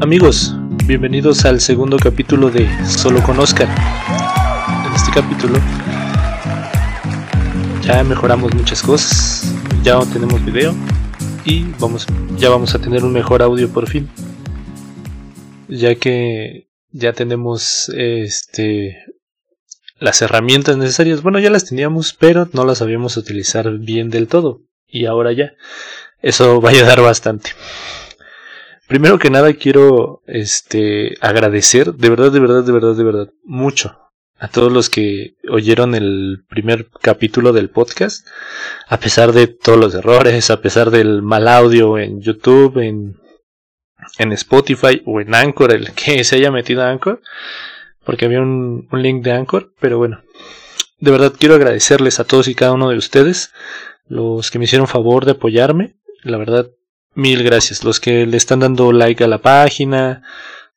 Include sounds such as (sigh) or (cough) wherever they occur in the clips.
Amigos, bienvenidos al segundo capítulo de Solo Conozcan. En este capítulo ya mejoramos muchas cosas, ya tenemos video y vamos, ya vamos a tener un mejor audio por fin. Ya que ya tenemos este las herramientas necesarias. Bueno, ya las teníamos, pero no las sabíamos utilizar bien del todo. Y ahora ya. Eso va a ayudar bastante. Primero que nada quiero este agradecer, de verdad, de verdad, de verdad, de verdad, mucho a todos los que oyeron el primer capítulo del podcast, a pesar de todos los errores, a pesar del mal audio en YouTube, en, en Spotify o en Anchor, el que se haya metido a Anchor, porque había un, un link de Anchor, pero bueno, de verdad quiero agradecerles a todos y cada uno de ustedes, los que me hicieron favor de apoyarme, la verdad Mil gracias. Los que le están dando like a la página,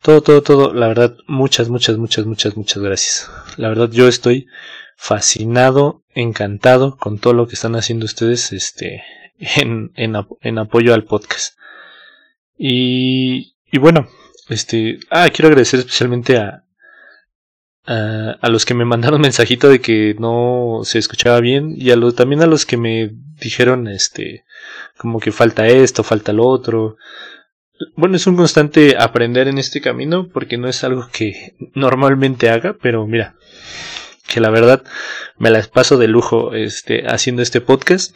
todo, todo, todo. La verdad, muchas, muchas, muchas, muchas, muchas gracias. La verdad, yo estoy fascinado, encantado con todo lo que están haciendo ustedes, este, en, en, apoyo al podcast. Y, y bueno, este, ah, quiero agradecer especialmente a, a, a, los que me mandaron (laughs) mensajito de que no se escuchaba bien y a lo, también a los que me dijeron, este, como que falta esto, falta lo otro. Bueno, es un constante aprender en este camino porque no es algo que normalmente haga, pero mira, que la verdad me las paso de lujo este, haciendo este podcast,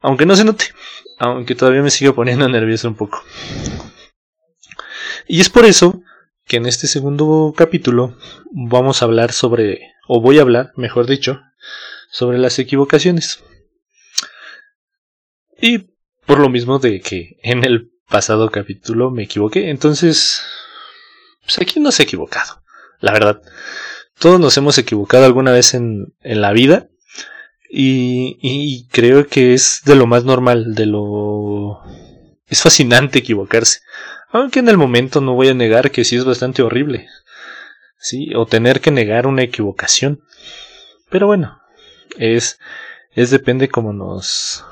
aunque no se note, aunque todavía me sigo poniendo (laughs) nervioso un poco. Y es por eso que en este segundo capítulo vamos a hablar sobre, o voy a hablar, mejor dicho, sobre las equivocaciones. Y por lo mismo de que en el pasado capítulo me equivoqué. Entonces, pues aquí no se ha equivocado. La verdad. Todos nos hemos equivocado alguna vez en, en la vida. Y, y creo que es de lo más normal, de lo... Es fascinante equivocarse. Aunque en el momento no voy a negar que sí es bastante horrible. Sí, o tener que negar una equivocación. Pero bueno, es, es depende como nos,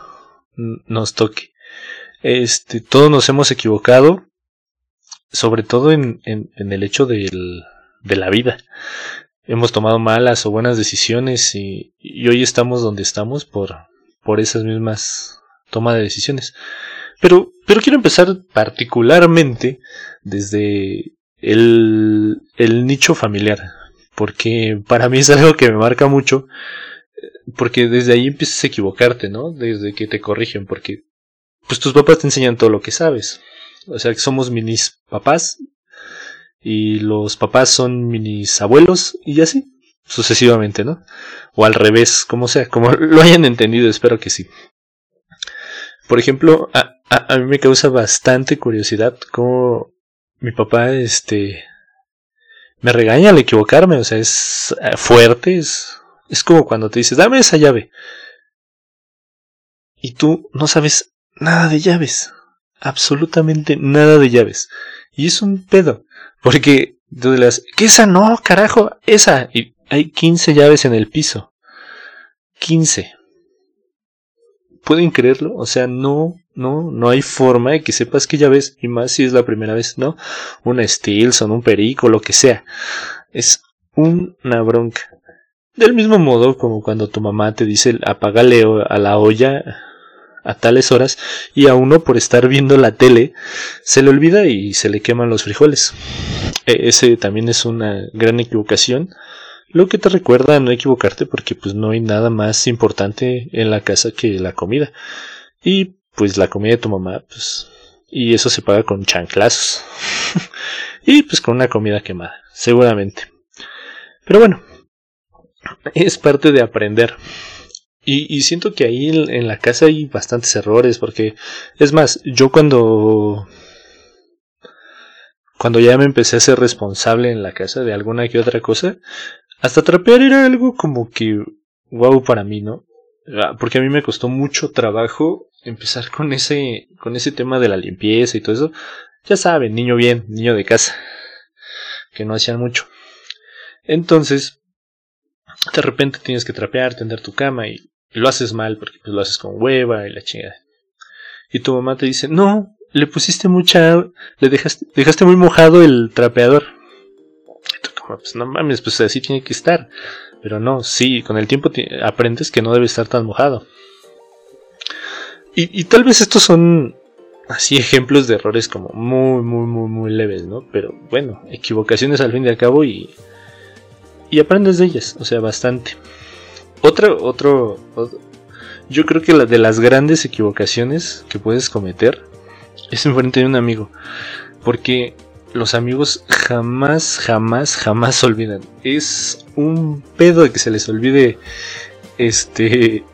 nos toque. Este, todos nos hemos equivocado, sobre todo en, el hecho del, de la vida. Hemos tomado malas o buenas decisiones y, hoy estamos donde estamos por, por esas mismas tomas de decisiones. Pero, pero quiero empezar particularmente desde el, el nicho familiar, porque para mí es algo que me marca mucho porque desde ahí empiezas a equivocarte, ¿no? Desde que te corrigen, porque pues tus papás te enseñan todo lo que sabes. O sea, que somos minis papás y los papás son minis abuelos y así, sucesivamente, ¿no? O al revés, como sea, como (laughs) lo hayan entendido, espero que sí. Por ejemplo, a, a, a mí me causa bastante curiosidad cómo mi papá, este, me regaña al equivocarme, o sea, es eh, fuerte, es es como cuando te dices, dame esa llave. Y tú no sabes nada de llaves. Absolutamente nada de llaves. Y es un pedo. Porque tú las, ¿qué esa no, carajo? Esa. Y hay 15 llaves en el piso. 15. ¿Pueden creerlo? O sea, no, no, no hay forma de que sepas qué llaves. Y más si es la primera vez, ¿no? Una Stilson, un perico, lo que sea. Es una bronca. Del mismo modo como cuando tu mamá te dice apágale a la olla a tales horas y a uno por estar viendo la tele se le olvida y se le queman los frijoles. E, ese también es una gran equivocación, lo que te recuerda a no equivocarte porque pues no hay nada más importante en la casa que la comida. Y pues la comida de tu mamá, pues y eso se paga con chanclazos. (laughs) y pues con una comida quemada, seguramente. Pero bueno, (laughs) es parte de aprender. Y, siento que ahí en, en, la casa hay bastantes errores, porque es más, yo cuando cuando ya me empecé a ser responsable en la casa de alguna que otra cosa, hasta trapear era algo como que wow para mí, ¿no? Ah, porque a mí me costó mucho trabajo empezar con ese con ese tema de la limpieza y todo eso. Ya saben, niño bien, niño de casa, que no hacían mucho. Entonces, de repente tienes que trapear, tender tu cama y, lo haces mal porque pues, lo haces con hueva y la chingada. Y tu mamá te dice, no, le pusiste mucha, le dejaste, dejaste muy mojado el trapeador. pues no mames, pues así tiene que estar. Pero no, sí, con el tiempo aprendes que no debe estar tan mojado. Y, y, tal vez estos son así ejemplos de errores como muy, muy, muy, muy leves, ¿no? Pero bueno, equivocaciones al fin y al cabo y, y aprendes de ellas, o sea, bastante. Otro, otro, yo creo que la de las grandes equivocaciones que puedes cometer es enfrente de un amigo, porque los amigos jamás, jamás, jamás (laughs) olvidan. Es un pedo de que se les olvide este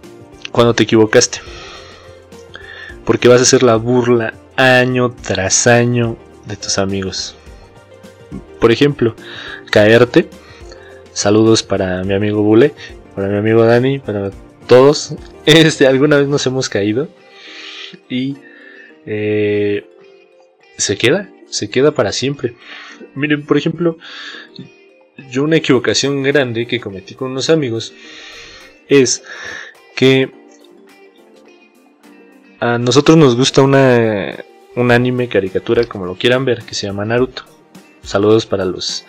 cuando te equivocaste. Porque vas a hacer la burla año tras año de tus amigos. Por ejemplo, caerte. Saludos para mi amigo Bule, para mi amigo Dani, para todos. (laughs) Este, alguna vez nos hemos caído. Y eh, se queda, se queda para siempre. Miren, por ejemplo, yo una equivocación grande que cometí con unos amigos es que a nosotros nos gusta una, un anime caricatura, como lo quieran ver, que se llama Naruto. Saludos para los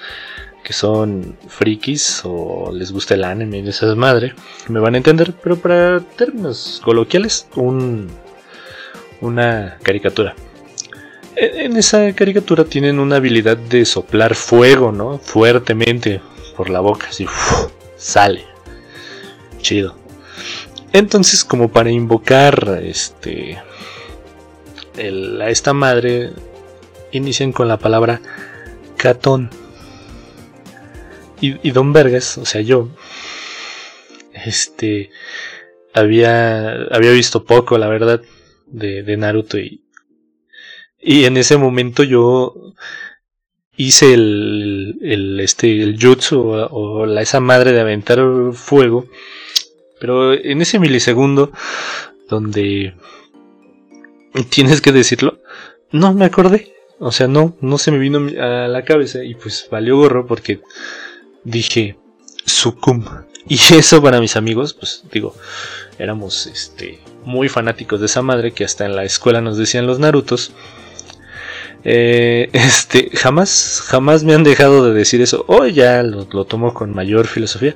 que son frikis o les gusta el anime y esas madre, me van a entender, pero para términos coloquiales, un, una caricatura. En esa caricatura tienen una habilidad de soplar fuego, ¿no? Fuertemente por la boca, así sale. Chido. Entonces, como para invocar este a esta madre, inician con la palabra catón. Y, Don Vergas, o sea, yo, este, había, había visto poco, la verdad, de, Naruto y, y en ese momento yo hice el, el, este, el jutsu o, la, esa madre de aventar fuego. Pero en ese milisegundo donde tienes que decirlo, no me acordé. O sea, no, no se me vino a la cabeza y pues valió gorro porque dije sucum. Y (laughs) eso para mis amigos, pues digo, éramos este muy fanáticos de esa madre que hasta en la escuela nos decían los Narutos. Eh, (laughs) este, jamás, jamás me han dejado de decir eso. Hoy ya lo, tomo con mayor filosofía.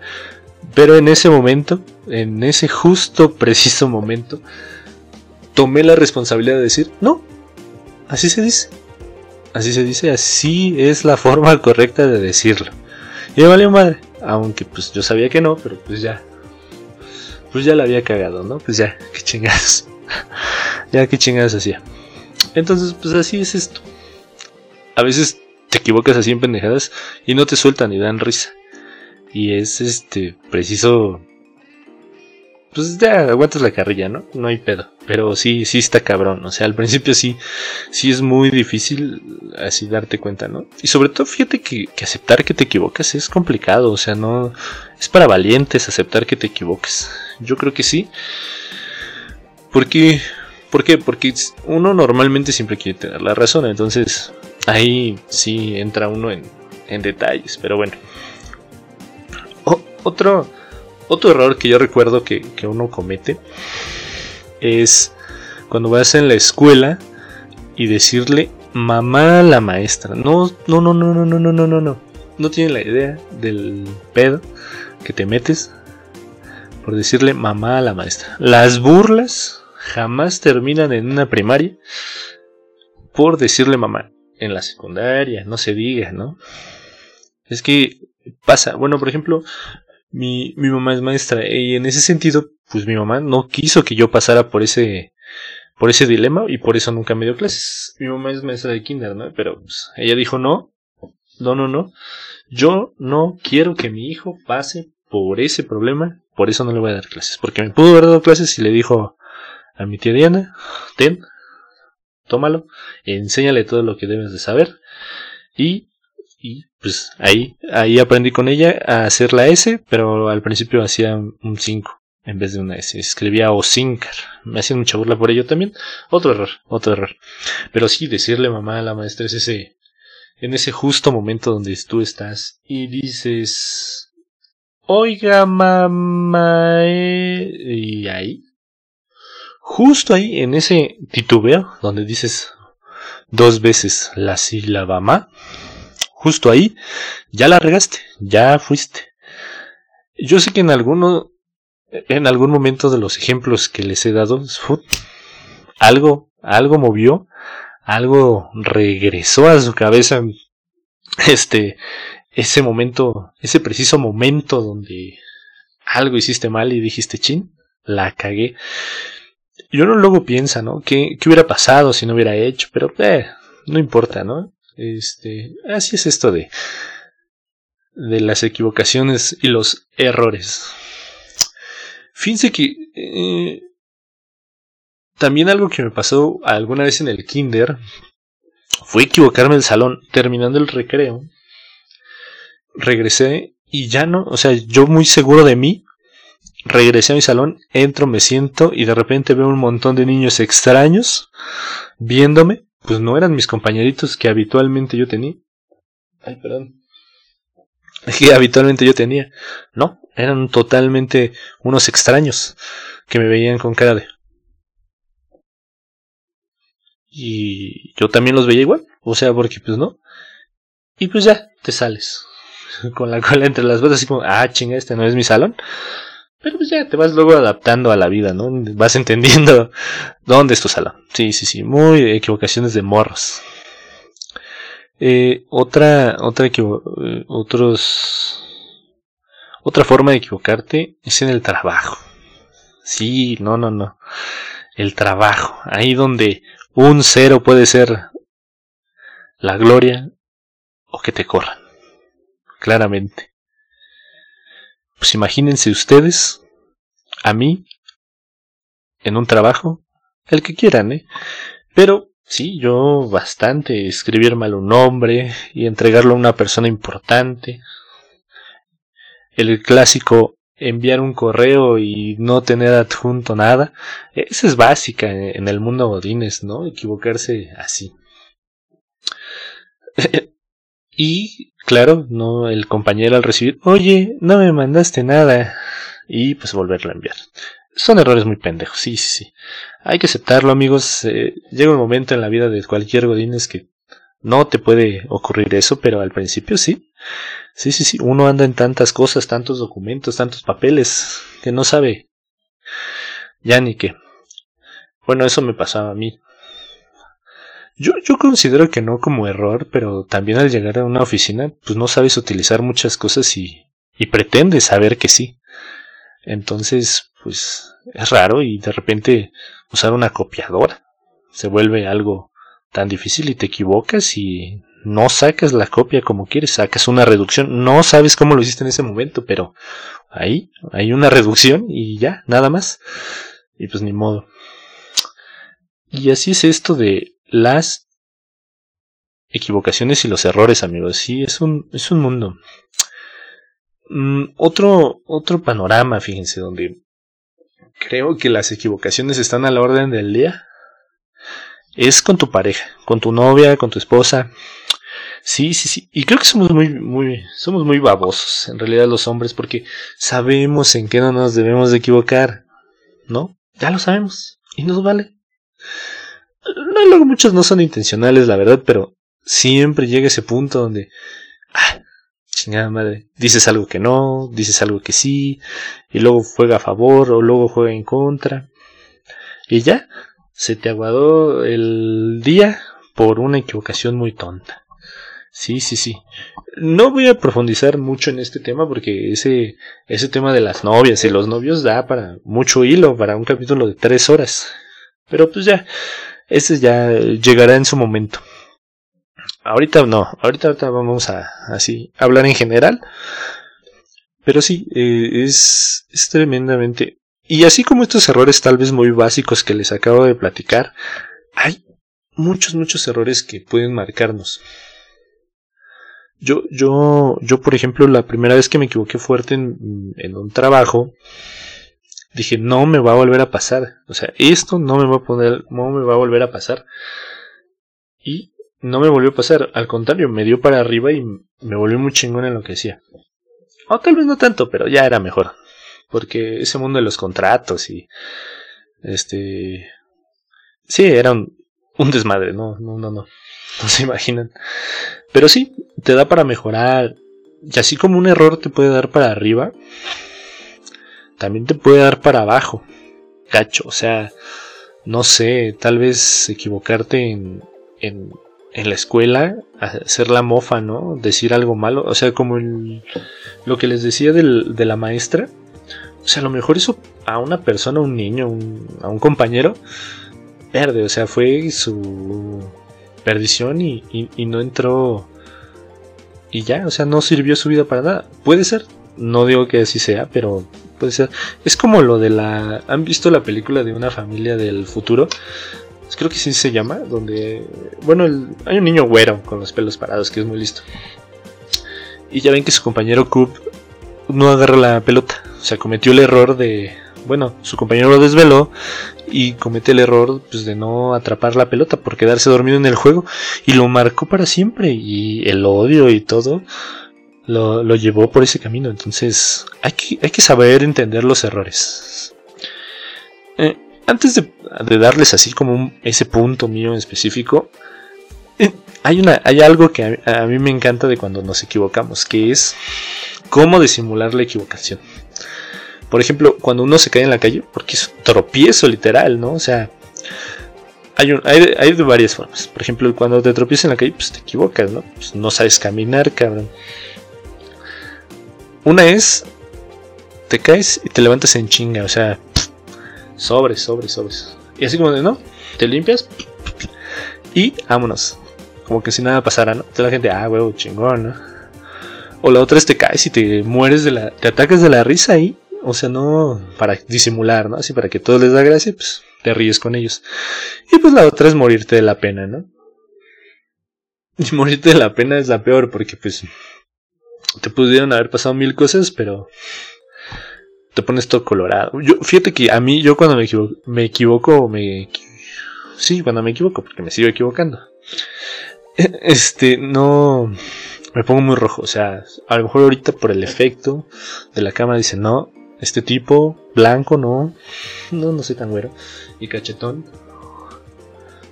Pero en ese momento, en ese justo, (laughs) preciso momento, tomé la responsabilidad de decir, no, así se dice. Así se dice, así es la forma correcta de decirlo. Y me valió madre. Aunque pues yo sabía que no, pero pues ya. Pues ya la había cagado, ¿no? Pues ya, qué chingados. (laughs) ya qué chingados hacía. Entonces, pues así es esto a veces te equivocas así en pendejadas y no te sueltan y dan risa. Y es este preciso. Pues ya aguantas la carrilla, ¿no? No hay pedo. Pero sí, sí está cabrón. O sea, al principio sí, sí es muy difícil así darte cuenta, ¿no? Y sobre todo, fíjate que, que aceptar que te equivocas es complicado. O sea, no. Es para valientes aceptar que te equivoques. Yo creo que sí. Porque. ¿Por qué? Porque uno normalmente siempre quiere tener la razón. Entonces, ahí sí entra uno en, detalles, pero bueno. otro, otro error que yo recuerdo que, uno comete es cuando vas en la escuela y decirle mamá a la maestra. No, no, no, no, no, no, no, no, no, no. No tiene la idea del pedo que te metes por decirle mamá a la maestra. Las burlas jamás terminan en una primaria por decirle mamá en la secundaria, no se diga, ¿no? Es que pasa, bueno, por ejemplo, mi, mi mamá es maestra y en ese sentido, pues mi mamá no quiso que yo pasara por ese por ese dilema y por eso nunca me dio clases. Mi mamá es maestra de kinder, ¿no? Pero pues, ella dijo no, no, no, no. Yo no quiero que mi hijo pase por ese problema, por eso no le voy a dar clases. Porque me pudo haber dado clases y le dijo a mi tía Diana, ten, tómalo, enséñale todo lo que debes de saber y, y pues ahí, ahí aprendí con ella a hacer la S, pero al principio hacía un 5 en vez de una S, escribía Osincar, me hacía mucha burla por ello también, otro error, otro error, pero sí decirle mamá a la maestra es ese, en ese justo momento donde tú estás y dices, oiga mamá, eh", y ahí Justo ahí, en ese titubeo, donde dices, dos veces la sílaba ma, justo ahí ya la regaste, ya fuiste. Yo sé que en alguno, en algún momento de los ejemplos que les he dado, algo, algo movió, algo regresó a su cabeza, este, ese momento, ese preciso momento donde algo hiciste mal y dijiste, chin, la cagué. Y uno luego piensa, ¿no? ¿Qué, ¿Qué, hubiera pasado si no hubiera hecho? Pero, eh, no importa, ¿no? Este, así es esto de, de las equivocaciones y los errores. Fíjense que eh, también algo que me pasó alguna vez en el kinder fue equivocarme el salón terminando el recreo. Regresé y ya no, o sea, yo muy seguro de mí, regresé a mi salón, entro, me siento y de repente veo un montón de niños extraños viéndome. Pues no eran mis compañeritos que habitualmente yo tenía. Ay, perdón. (laughs) Que habitualmente yo tenía. No, eran totalmente unos extraños que me veían con cara de... Y yo también los veía igual. O sea, porque pues no. Y pues ya, te sales. (laughs) Con la cola entre las botas, así como, ah, chinga, este no es mi salón. Pero pues ya te vas luego adaptando a la vida, ¿no? Vas entendiendo (laughs) dónde es tu salón. Sí, sí, sí. Muy equivocaciones de morros. Eh, otra, otra, eh, otros, otra forma de equivocarte es en el trabajo. Sí, no, no, no. El trabajo. Ahí donde un cero puede ser la gloria o que te corran. Claramente. Pues imagínense ustedes, a mí, en un trabajo, el que quieran, ¿eh? Pero sí, yo bastante escribir mal un nombre y entregarlo a una persona importante. El clásico enviar un correo y no tener adjunto nada. Esa es básica en el mundo Godines, ¿no? Equivocarse así. (laughs) y claro, no el compañero al recibir, oye, no me mandaste nada. Y pues volverlo a enviar. Son errores muy pendejos, sí, sí, sí. Hay que aceptarlo, amigos. Eh, llega un momento en la vida de cualquier Godines que no te puede ocurrir eso, pero al principio sí. Sí, sí, sí. Uno anda en tantas cosas, tantos documentos, tantos papeles, que no sabe ya ni qué. Bueno, eso me pasaba a mí. Yo, yo considero que no como error, pero también al llegar a una oficina, pues no sabes utilizar muchas cosas y, y pretendes saber que sí. Entonces, pues es raro y de repente usar una copiadora se vuelve algo tan difícil y te equivocas y no sacas la copia como quieres, sacas una reducción, no sabes cómo lo hiciste en ese momento, pero ahí hay una reducción y ya, nada más. Y pues ni modo. Y así es esto de las equivocaciones y los errores, amigos. Sí, es un, es un mundo. Mm, otro, otro panorama, fíjense, donde creo que las equivocaciones están a la orden del día. Es con tu pareja, con tu novia, con tu esposa. Sí, sí, sí. Y creo que somos muy, muy, somos muy babosos, en realidad los hombres, porque sabemos en qué no nos debemos de equivocar. ¿No? Ya lo sabemos. Y nos vale. No, luego muchos no son intencionales, la verdad, pero siempre llega ese punto donde, ah, chingada madre, dices algo que no, dices algo que sí, y luego juega a favor o luego juega en contra. Y ya, se te aguadó el día por una equivocación muy tonta. Sí, sí, sí. No voy a profundizar mucho en este tema porque ese, ese tema de las novias y los novios da para mucho hilo, para un capítulo de tres horas. Pero pues ya, ese ya llegará en su momento. Ahorita no, ahorita, vamos a así hablar en general. Pero sí, eh, es, es tremendamente. Y así como estos errores tal vez muy básicos que les acabo de platicar, hay muchos, muchos errores que pueden marcarnos. Yo, yo, yo, por ejemplo, la primera vez que me equivoqué fuerte en, en un trabajo, dije, no me va a volver a pasar. O sea, esto no me va a poner, no me va a volver a pasar. Y no me volvió a pasar. Al contrario, me dio para arriba y me volvió muy chingón en lo que decía. O tal vez no tanto, pero ya era mejor. Porque ese mundo de los contratos y. Este. Sí, era un, un desmadre, no, no, no, no. no se imaginan. Pero sí, te da para mejorar. Y así como un error te puede dar para arriba, también te puede dar para abajo. Cacho, o sea, no sé, tal vez equivocarte en, en, en la escuela, hacer la mofa, ¿no? Decir algo malo, o sea, como lo que les decía del, de la maestra. O sea, a lo mejor eso a una persona, a un niño, a un compañero, verde, o sea, fue su perdición y, y, no entró y ya, o sea, no sirvió su vida para nada. Puede ser, no digo que así sea, pero puede ser. Es como lo de la... ¿Han visto la película de una familia del futuro? Creo que sí se llama, donde... Bueno, hay un niño güero con los pelos parados que es muy listo. Y ya ven que su compañero Coop no agarra la pelota. O sea, cometió el error de bueno, su compañero lo desveló y comete el error pues, de no atrapar la pelota por quedarse dormido en el juego y lo marcó para siempre y el odio y todo lo, llevó por ese camino. Entonces hay que, hay que saber entender los errores. Eh, antes de, darles así como ese punto mío en específico, eh, hay, una, hay algo que a mí me encanta de cuando nos equivocamos, que es cómo disimular la equivocación. Por ejemplo, cuando uno se cae en la calle, porque es tropiezo literal, ¿no? O sea, hay, hay, de varias formas. Por ejemplo, cuando te tropiezas en la calle, pues te equivocas, ¿no? Pues no sabes caminar, cabrón. Una es, te caes y te levantas en chinga, o sea, sobres, sobres, sobres. Y así como de, ¿no? Te limpias y vámonos. Como que si nada pasara, ¿no? Entonces la gente, ah, huevo, chingón, ¿no? O la otra es te caes y te mueres de la. te atacas de la risa ahí o sea, no para disimular, ¿no? Así para que todo les da gracia, pues te ríes con ellos. Y pues la otra es morirte de la pena, ¿no? Y morirte de la pena es la peor porque pues te pudieron haber pasado mil cosas, pero te pones todo colorado. Yo, fíjate que a mí, yo cuando me equivoco, me equivoco. Sí, cuando me equivoco, porque me sigo equivocando. (laughs) Este, no... Me pongo muy rojo, o sea, a lo mejor ahorita por el efecto de la cámara dice no, este tipo, blanco, no. No, no soy tan güero. Y cachetón.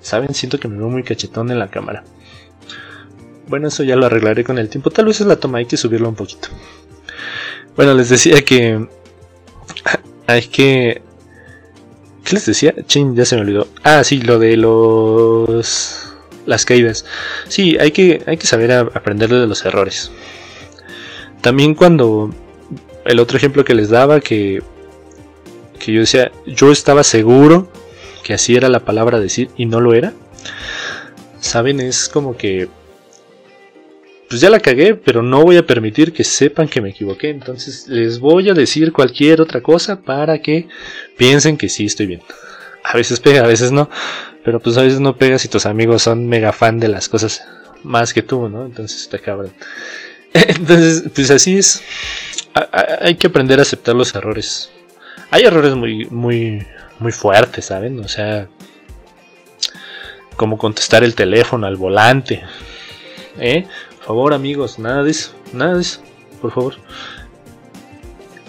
Saben, siento que me veo muy cachetón en la cámara. Bueno, eso ya lo arreglaré con el tiempo. Tal vez es la toma, hay que subirlo un poquito. Bueno, les decía que. (laughs) Hay que. ¿Qué les decía? Chin, ya se me olvidó. Ah, sí, lo de los. Las caídas. Sí, hay que, hay que saber aprender de los errores. También cuando el otro ejemplo que les daba, que, que yo decía, yo estaba seguro que así era la palabra decir y no lo era. Saben, es como que pues ya la cagué, pero no voy a permitir que sepan que me equivoqué. Entonces les voy a decir cualquier otra cosa para que piensen que sí estoy bien. A veces pega, a veces no. Pero pues a veces no pega si tus amigos son mega fan de las cosas más que tú, ¿no? Entonces te acaban. (laughs) Entonces, pues así es hay que aprender a aceptar los errores. Hay errores muy, muy, muy fuertes, ¿saben? O sea, como contestar el teléfono al volante. ¿Eh? Favor, amigos, nada de eso, nada de eso, por favor.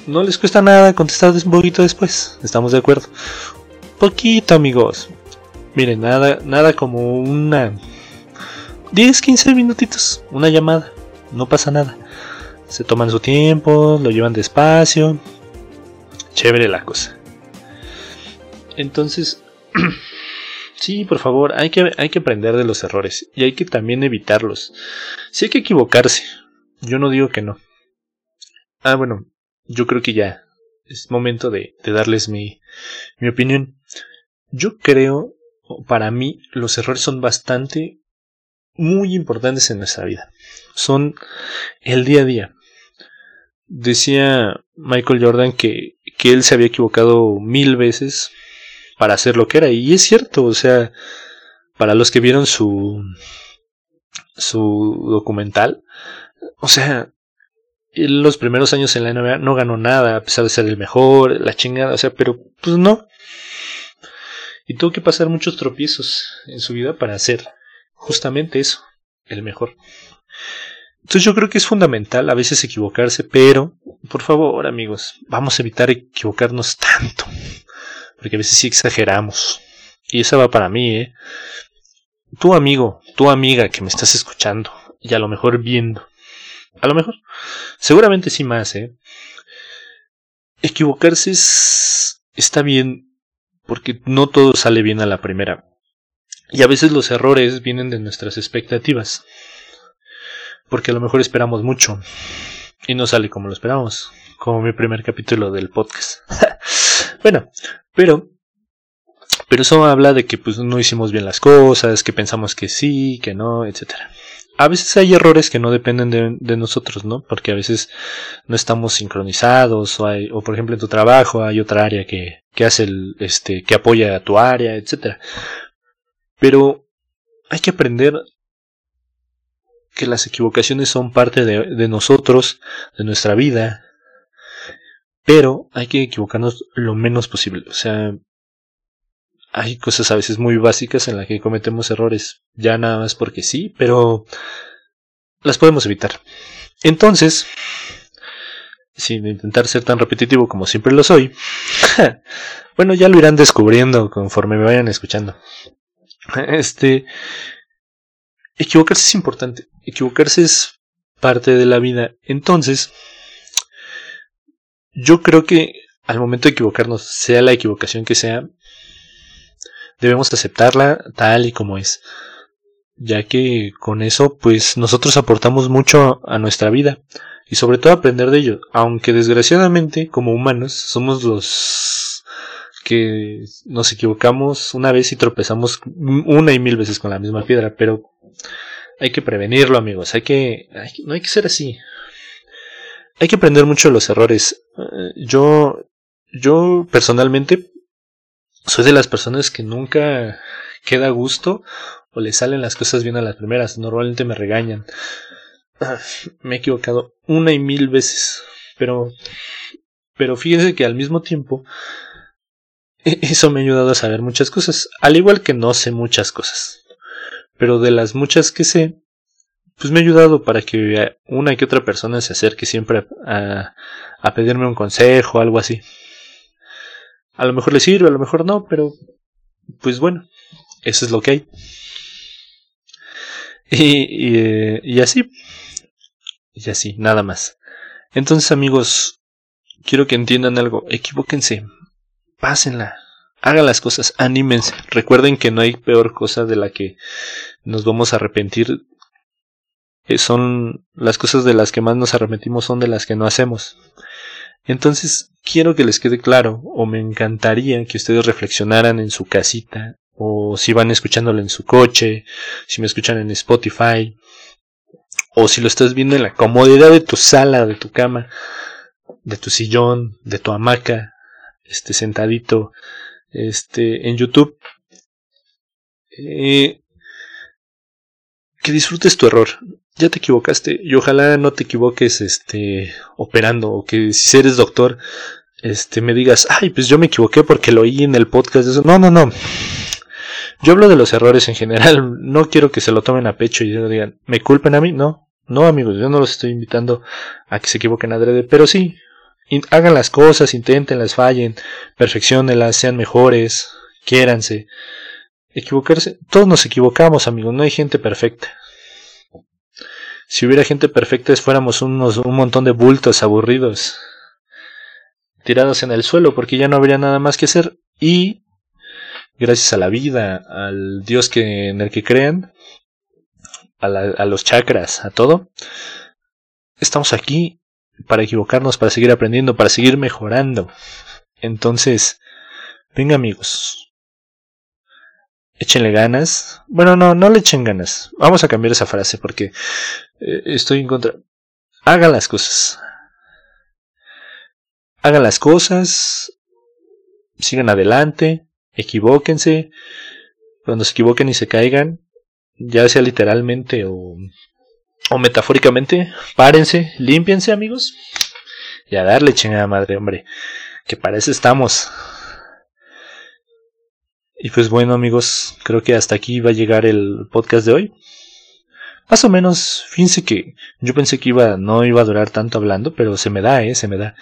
No les cuesta nada contestar un poquito después, estamos de acuerdo. Poquito, amigos. Miren, nada, nada como una 10, 15 minutitos, una llamada, no pasa nada se toman su tiempo, lo llevan despacio. Chévere la cosa. Entonces, (clears throat) sí, por favor, hay que, hay que aprender de los errores y hay que también evitarlos. Si hay que equivocarse, yo no digo que no. Ah, bueno, yo creo que ya es momento de, de darles mi, mi opinión. Yo creo, para mí, los errores son bastante, muy importantes en nuestra vida. Son el día a día. Decía Michael Jordan que, que él se había equivocado mil veces para hacer lo que era. Y es cierto, o sea, para los que vieron su, su documental, o sea, en los primeros años en la NBA no ganó nada, a pesar de ser el mejor, la chingada, o sea, pero pues no. Y tuvo que pasar muchos tropiezos en su vida para hacer justamente eso, el mejor. Entonces yo creo que es fundamental a veces equivocarse, pero por favor amigos, vamos a evitar equivocarnos tanto, porque a veces sí exageramos. Y esa va para mí, ¿eh? tu amigo, tu amiga que me estás escuchando y a lo mejor viendo, a lo mejor, seguramente sí más, ¿eh? Equivocarse es, está bien porque no todo sale bien a la primera. Y a veces los errores vienen de nuestras expectativas. Porque a lo mejor esperamos mucho y no sale como lo esperamos, como mi primer capítulo del podcast. (laughs) bueno, pero pero eso habla de que pues no hicimos bien las cosas, que pensamos que sí, que no, etcétera. A veces hay errores que no dependen de, nosotros, ¿no? Porque a veces no estamos sincronizados, o, hay, o por ejemplo en tu trabajo hay otra área que, que hace el, este, que apoya a tu área, etcétera. Pero hay que aprender que las equivocaciones son parte de, nosotros, de nuestra vida, pero hay que equivocarnos lo menos posible. O sea, hay cosas a veces muy básicas en las que cometemos errores, ya nada más porque sí, pero las podemos evitar. Entonces, sin intentar ser tan repetitivo como siempre lo soy, (laughs) bueno, ya lo irán descubriendo conforme me vayan escuchando. (laughs) Este, equivocarse es importante, equivocarse es parte de la vida. Entonces, yo creo que al momento de equivocarnos, sea la equivocación que sea, debemos aceptarla tal y como es, ya que con eso pues nosotros aportamos mucho a nuestra vida y sobre todo aprender de ello, aunque desgraciadamente como humanos somos los que nos equivocamos una vez y tropezamos una y mil veces con la misma piedra, pero hay que prevenirlo amigos, hay que, no hay que ser así. Hay que aprender mucho de los errores. Eh, yo, yo personalmente soy de las personas que nunca queda a gusto o le salen las cosas bien a las primeras. Normalmente me regañan. (sighs) Me he equivocado una y mil veces. Pero, pero fíjense que al mismo tiempo e-, eso me ha ayudado a saber muchas cosas. Al igual que no sé muchas cosas. Pero de las muchas que sé, pues me ha ayudado para que una que otra persona se acerque siempre a, a pedirme un consejo algo así. A lo mejor le sirve, a lo mejor no, pero pues bueno, eso es lo que hay. Y, y, y así. Y así, nada más. Entonces amigos, quiero que entiendan algo. Equivóquense. Pásenla. Hagan las cosas. Anímense. Recuerden que no hay peor cosa de la que nos vamos a arrepentir. Eh, son las cosas de las que más nos arrepentimos son de las que no hacemos. Entonces, quiero que les quede claro, o me encantaría que ustedes reflexionaran en su casita, o si van escuchándolo en su coche, si me escuchan en Spotify, o si lo estás viendo en la comodidad de tu sala, de tu cama, de tu sillón, de tu hamaca, este sentadito, este, en YouTube. Eh, que disfrutes tu error ya te equivocaste y ojalá no te equivoques este operando o que si eres doctor este me digas, "Ay, pues yo me equivoqué porque lo oí en el podcast." Eso. No, no, no. Yo hablo de los errores en general, no quiero que se lo tomen a pecho y digan, "Me culpen a mí." No, no, amigos, yo no los estoy invitando a que se equivoquen adrede, pero sí hagan las cosas, inténtenlas, fallen, perfeccionenlas, sean mejores, quiéranse. Equivocarse, todos nos equivocamos, amigos, no hay gente perfecta. Si hubiera gente perfecta, fuéramos unos, un montón de bultos aburridos, tirados en el suelo, porque ya no habría nada más que hacer. Y gracias a la vida, al Dios que, en el que crean, a, a los chakras, a todo, estamos aquí para equivocarnos, para seguir aprendiendo, para seguir mejorando. Entonces, venga amigos, échenle ganas. Bueno, no, no le echen ganas. Vamos a cambiar esa frase porque eh, estoy en contra. Hagan las cosas. Hagan las cosas. Sigan adelante. Equivóquense. Cuando se equivoquen y se caigan, ya sea literalmente o, o metafóricamente, párense, límpiense, amigos. Y a darle chingada madre, hombre. Que para eso estamos. Y pues bueno amigos, creo que hasta aquí va a llegar el podcast de hoy. Más o menos, fíjense que yo pensé que iba, no iba a durar tanto hablando, pero se me da, eh, se me da.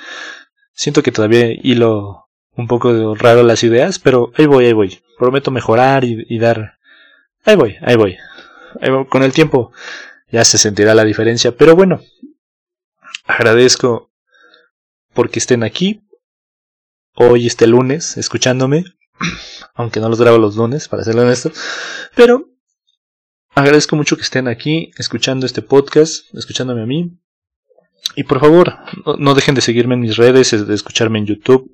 Siento que todavía hilo un poco raro las ideas, pero ahí voy, ahí voy. Prometo mejorar y, dar, voy, ahí voy. Ahí voy. Con el tiempo ya se sentirá la diferencia. Pero bueno, agradezco porque estén aquí. Hoy este lunes, escuchándome. Aunque no los grabo los lunes, para ser honesto. Pero agradezco mucho que estén aquí, escuchando este podcast, escuchándome a mí. Y por favor, no, dejen de seguirme en mis redes, de escucharme en YouTube,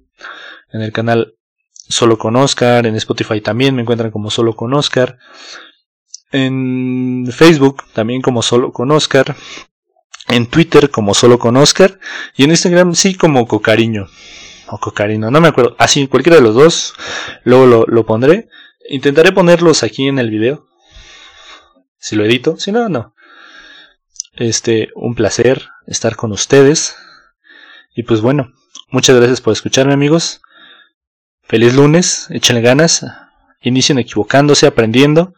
en el canal Solo con Oscar, en Spotify también me encuentran como Solo con Oscar, en Facebook también como Solo con Oscar, en Twitter como Solo con Oscar y en Instagram sí como Cocariño o Cocarino, no me acuerdo, así cualquiera de los dos, luego lo, lo pondré. Intentaré ponerlos aquí en el video, si lo edito, si no, no. Este, un placer estar con ustedes. Y pues bueno, muchas gracias por escucharme amigos. Feliz lunes, échenle ganas, inicien equivocándose, aprendiendo.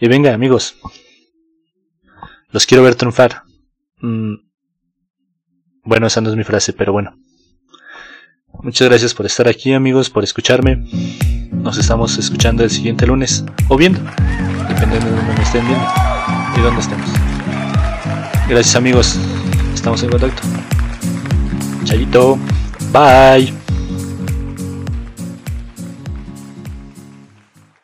Y venga amigos, los quiero ver triunfar. Mm. Bueno, esa no es mi frase, pero bueno. Muchas gracias por estar aquí amigos, por escucharme. Nos estamos escuchando el siguiente lunes o viendo, dependiendo de dónde me estén viendo y dónde estemos. Gracias amigos, estamos en contacto. Chayito, bye.